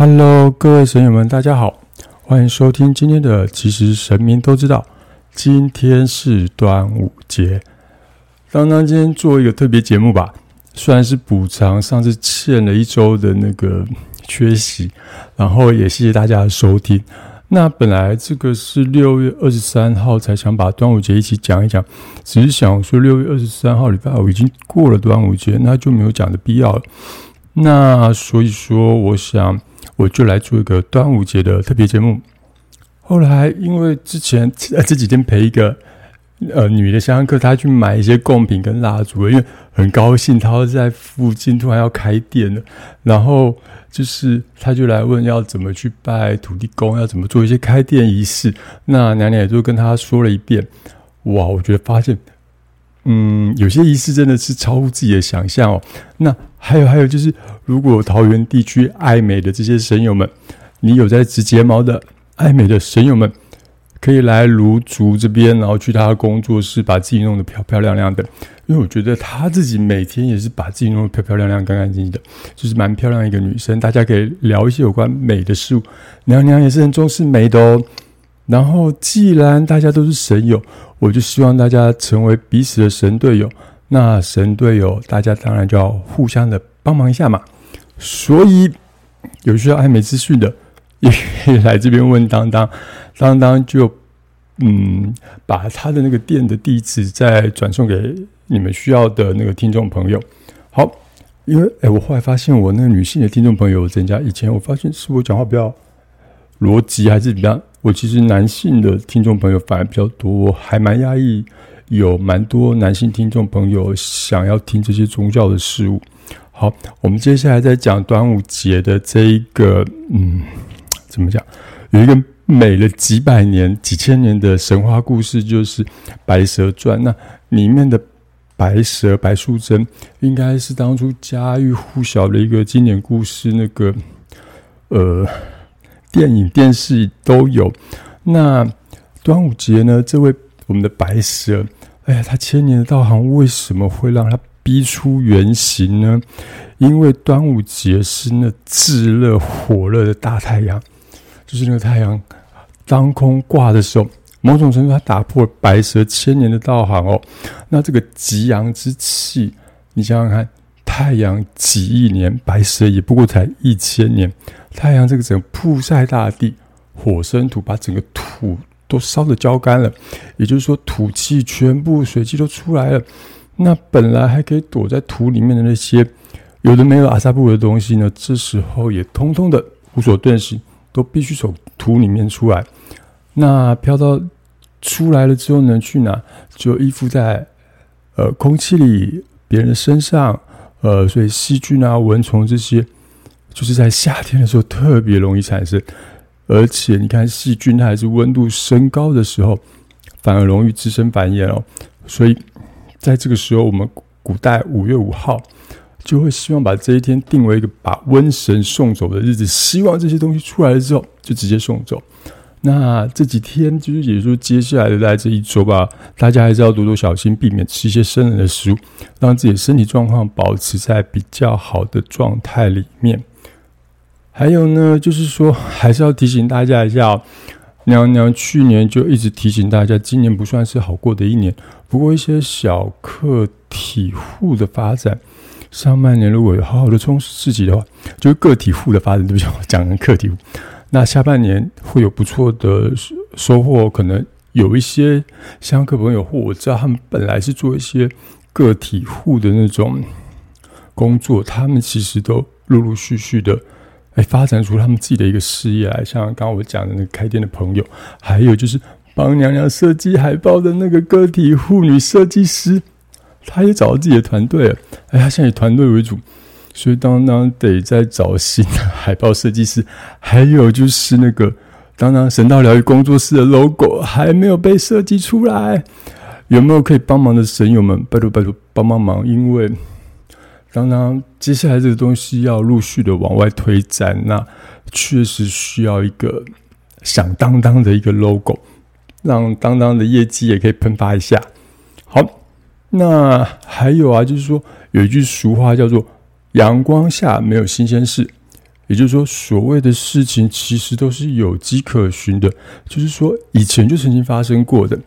Hello，各位神友们，大家好，欢迎收听今天的。其实神明都知道，今天是端午节。当当今天做一个特别节目吧，虽然是补偿上次欠了一周的那个缺席，然后也谢谢大家的收听。那本来这个是六月二十三号才想把端午节一起讲一讲，只是想说六月二十三号礼拜五已经过了端午节，那就没有讲的必要了。那所以说，我想。我就来做一个端午节的特别节目。后来因为之前这几天陪一个呃女的香客，她去买一些贡品跟蜡烛，因为很高兴，她在附近突然要开店了。然后就是她就来问要怎么去拜土地公，要怎么做一些开店仪式。那娘娘也就跟她说了一遍。哇，我觉得发现。嗯，有些仪式真的是超乎自己的想象哦。那还有还有，就是如果桃园地区爱美的这些神友们，你有在植睫毛的爱美的神友们，可以来卢竹这边，然后去他的工作室，把自己弄得漂漂亮亮的。因为我觉得他自己每天也是把自己弄得漂漂亮亮、干干净净的，就是蛮漂亮一个女生。大家可以聊一些有关美的事物。娘娘也是很重视美的哦。然后，既然大家都是神友。我就希望大家成为彼此的神队友，那神队友大家当然就要互相的帮忙一下嘛。所以有需要爱美资讯的，也可以来这边问当当，当当就嗯把他的那个店的地址再转送给你们需要的那个听众朋友。好，因为哎，我后来发现我那个女性的听众朋友增加，以前我发现是我讲话比较逻辑还是比较。我其实男性的听众朋友反而比较多，我还蛮压抑，有蛮多男性听众朋友想要听这些宗教的事物。好，我们接下来再讲端午节的这一个，嗯，怎么讲？有一个美了几百年、几千年的神话故事，就是《白蛇传》。那里面的白蛇白素贞，应该是当初家喻户晓的一个经典故事。那个，呃。电影、电视都有。那端午节呢？这位我们的白蛇，哎呀，他千年的道行为什么会让他逼出原形呢？因为端午节是那炙热火热的大太阳，就是那个太阳当空挂的时候，某种程度它打破白蛇千年的道行哦。那这个极阳之气，你想想看。太阳几亿年，白蛇也不过才一千年。太阳这个整个曝晒大地，火生土，把整个土都烧得焦干了。也就是说，土气全部水气都出来了。那本来还可以躲在土里面的那些有的没有阿萨布的东西呢，这时候也通通的无所遁形，都必须从土里面出来。那飘到出来了之后呢，去哪？就依附在呃空气里，别人的身上。呃，所以细菌啊、蚊虫这些，就是在夏天的时候特别容易产生。而且你看，细菌它还是温度升高的时候，反而容易滋生繁衍哦。所以在这个时候，我们古代五月五号就会希望把这一天定为一个把瘟神送走的日子，希望这些东西出来了之后就直接送走。那这几天就是，也就是接下来的在这一周吧，大家还是要多多小心，避免吃一些生冷的食物，让自己身体状况保持在比较好的状态里面。还有呢，就是说，还是要提醒大家一下，哦娘娘去年就一直提醒大家，今年不算是好过的一年。不过一些小客体户的发展，上半年如果有好好的充实自己的话，就是个体户的发展，对不起，我讲成个体户。那下半年会有不错的收获，可能有一些香客朋友或我知道他们本来是做一些个体户的那种工作，他们其实都陆陆续续的哎发展出他们自己的一个事业来。像刚刚我讲的那个开店的朋友，还有就是帮娘娘设计海报的那个个体户女设计师，他也找到自己的团队了。哎，他现在以团队为主。所以当当得再找新的海报设计师，还有就是那个当当神道疗愈工作室的 logo 还没有被设计出来，有没有可以帮忙的神友们？拜托拜托帮帮忙！因为当当接下来这个东西要陆续的往外推展，那确实需要一个响当当的一个 logo，让当当的业绩也可以喷发一下。好，那还有啊，就是说有一句俗话叫做。阳光下没有新鲜事，也就是说，所谓的事情其实都是有迹可循的，就是说以前就曾经发生过的。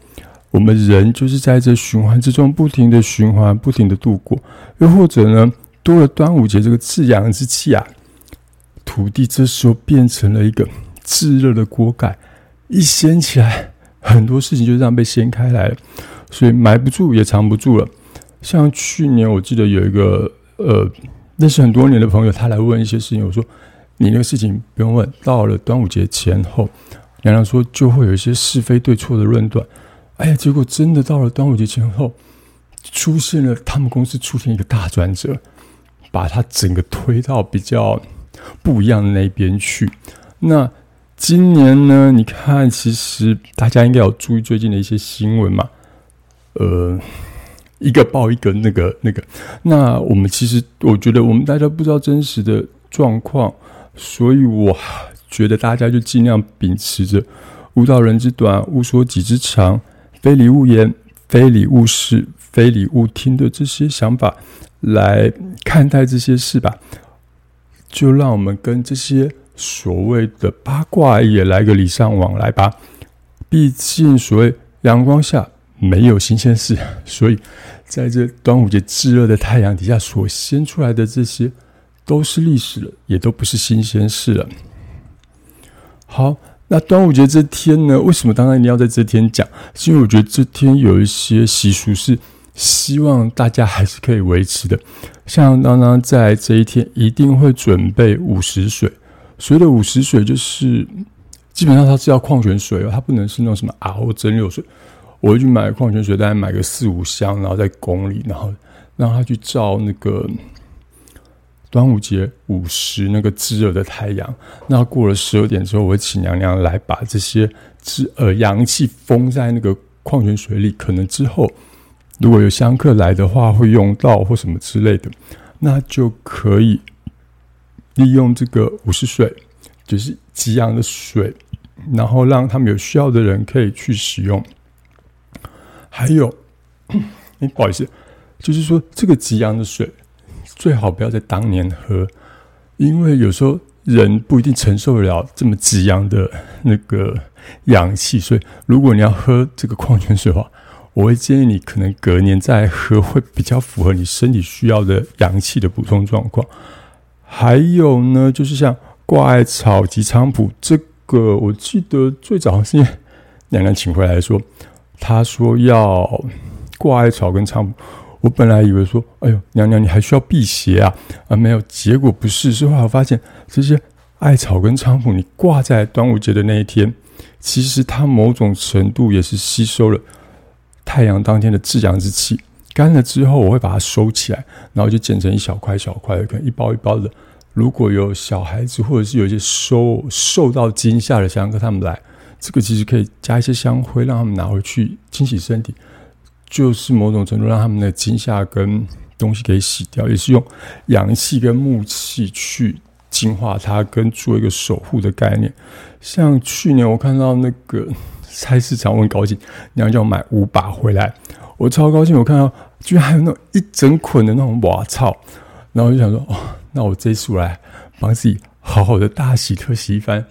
我们人就是在这循环之中不停的循环，不停的度过。又或者呢，多了端午节这个自阳之气啊，土地这时候变成了一个炙热的锅盖，一掀起来，很多事情就这样被掀开来了，所以埋不住也藏不住了。像去年我记得有一个呃认识很多年的朋友，他来问一些事情，我说你那个事情不用问，到了端午节前后，娘娘说就会有一些是非对错的论断。哎呀，结果真的到了端午节前后，出现了他们公司出现一个大转折，把它整个推到比较不一样的那边去。那今年呢？你看，其实大家应该有注意最近的一些新闻嘛？呃，一个报一个，那个那个。那我们其实，我觉得我们大家不知道真实的状况，所以我觉得大家就尽量秉持着“勿道人之短，勿说己之长”。非礼勿言，非礼勿视，非礼勿听的这些想法来看待这些事吧，就让我们跟这些所谓的八卦也来个礼尚往来吧。毕竟所谓阳光下没有新鲜事，所以在这端午节炙热的太阳底下所鲜出来的这些都是历史了，也都不是新鲜事了。好。那端午节这天呢？为什么当然一定要在这天讲？是因为我觉得这天有一些习俗是希望大家还是可以维持的。像当当在这一天一定会准备午时水，所谓的午时水就是基本上它是要矿泉水哦，它不能是那种什么 RO 蒸馏水。我会去买矿泉水，大概买个四五箱，然后在宫里，然后让他去照那个。端午节午时，那个炙热的太阳，那过了十二点之后，我会请娘娘来把这些炙呃阳气封在那个矿泉水里。可能之后如果有香客来的话，会用到或什么之类的，那就可以利用这个午时水，就是极阳的水，然后让他们有需要的人可以去使用。还有，哎，不好意思，就是说这个极阳的水。最好不要在当年喝，因为有时候人不一定承受得了这么极阳的那个氧气，所以如果你要喝这个矿泉水的话，我会建议你可能隔年再喝，会比较符合你身体需要的阳气的补充状况。还有呢，就是像挂艾草及菖蒲，这个我记得最早是娘娘请回来说，她说要挂艾草跟菖蒲。我本来以为说，哎呦，娘娘你还需要辟邪啊？啊，没有，结果不是。是后来我发现，这些艾草跟菖蒲，你挂在端午节的那一天，其实它某种程度也是吸收了太阳当天的至阳之气。干了之后，我会把它收起来，然后就剪成一小块小块的，可能一包一包的。如果有小孩子或者是有一些受受到惊吓的香客他们来，这个其实可以加一些香灰，让他们拿回去清洗身体。就是某种程度让他们的惊吓跟东西给洗掉，也是用阳气跟木气去净化它，跟做一个守护的概念。像去年我看到那个 菜市场，我很高兴，娘叫我买五把回来，我超高兴。我看到居然还有那种一整捆的那种瓦草，然后我就想说，哦，那我这次来帮自己好好的大洗特洗一番，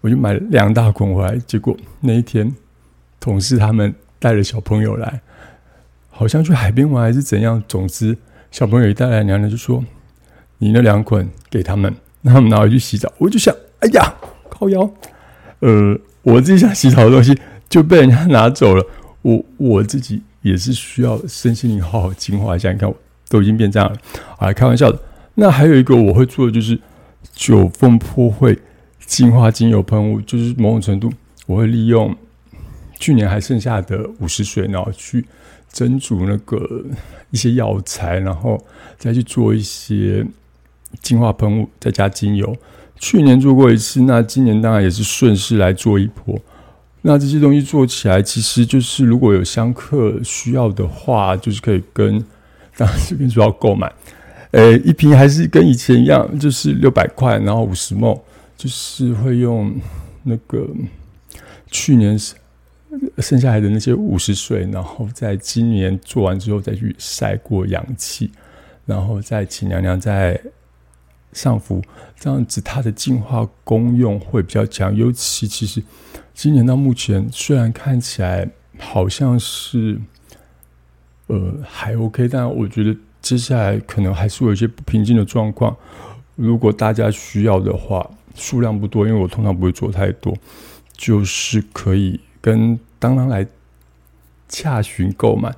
我就买了两大捆回来。结果那一天，同事他们带着小朋友来。好像去海边玩还是怎样，总之小朋友一带来，娘娘就说：“你那两捆给他们，让他们拿回去洗澡。”我就想，哎呀，靠腰，呃，我自己想洗澡的东西就被人家拿走了。我 我自己也是需要身心灵好好净化一下。你看，我都已经变这样了，啊，开玩笑的。那还有一个我会做的就是九凤破会净化精油喷雾，就是某种程度我会利用去年还剩下的五十水，然后去。蒸煮那个一些药材，然后再去做一些净化喷雾，再加精油。去年做过一次，那今年当然也是顺势来做一波。那这些东西做起来，其实就是如果有香客需要的话，就是可以跟当然这边主要购买。呃，一瓶还是跟以前一样，就是六百块，然后五十梦，就是会用那个去年。剩下来的那些五十岁，然后在今年做完之后再去晒过阳气，然后再请娘娘再上浮，这样子它的净化功用会比较强。尤其其实今年到目前，虽然看起来好像是呃还 OK，但我觉得接下来可能还是有一些不平静的状况。如果大家需要的话，数量不多，因为我通常不会做太多，就是可以跟当当来洽询购买。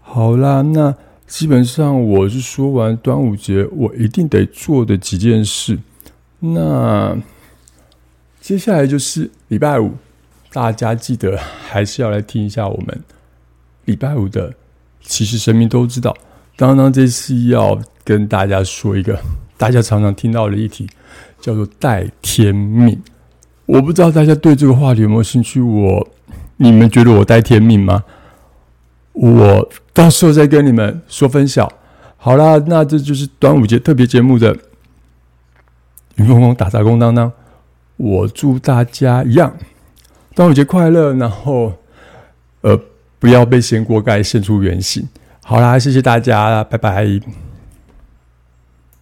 好啦，那基本上我是说完端午节我一定得做的几件事。那接下来就是礼拜五，大家记得还是要来听一下我们礼拜五的。其实神明都知道，当当这次要跟大家说一个大家常常听到的议题。叫做带天命，我不知道大家对这个话题有没有兴趣。我，你们觉得我带天命吗？我到时候再跟你们说分晓。好啦，那这就是端午节特别节目的云峰峰打杂工当当。我祝大家一样端午节快乐，然后呃不要被掀锅盖现出原形。好啦，谢谢大家，拜拜。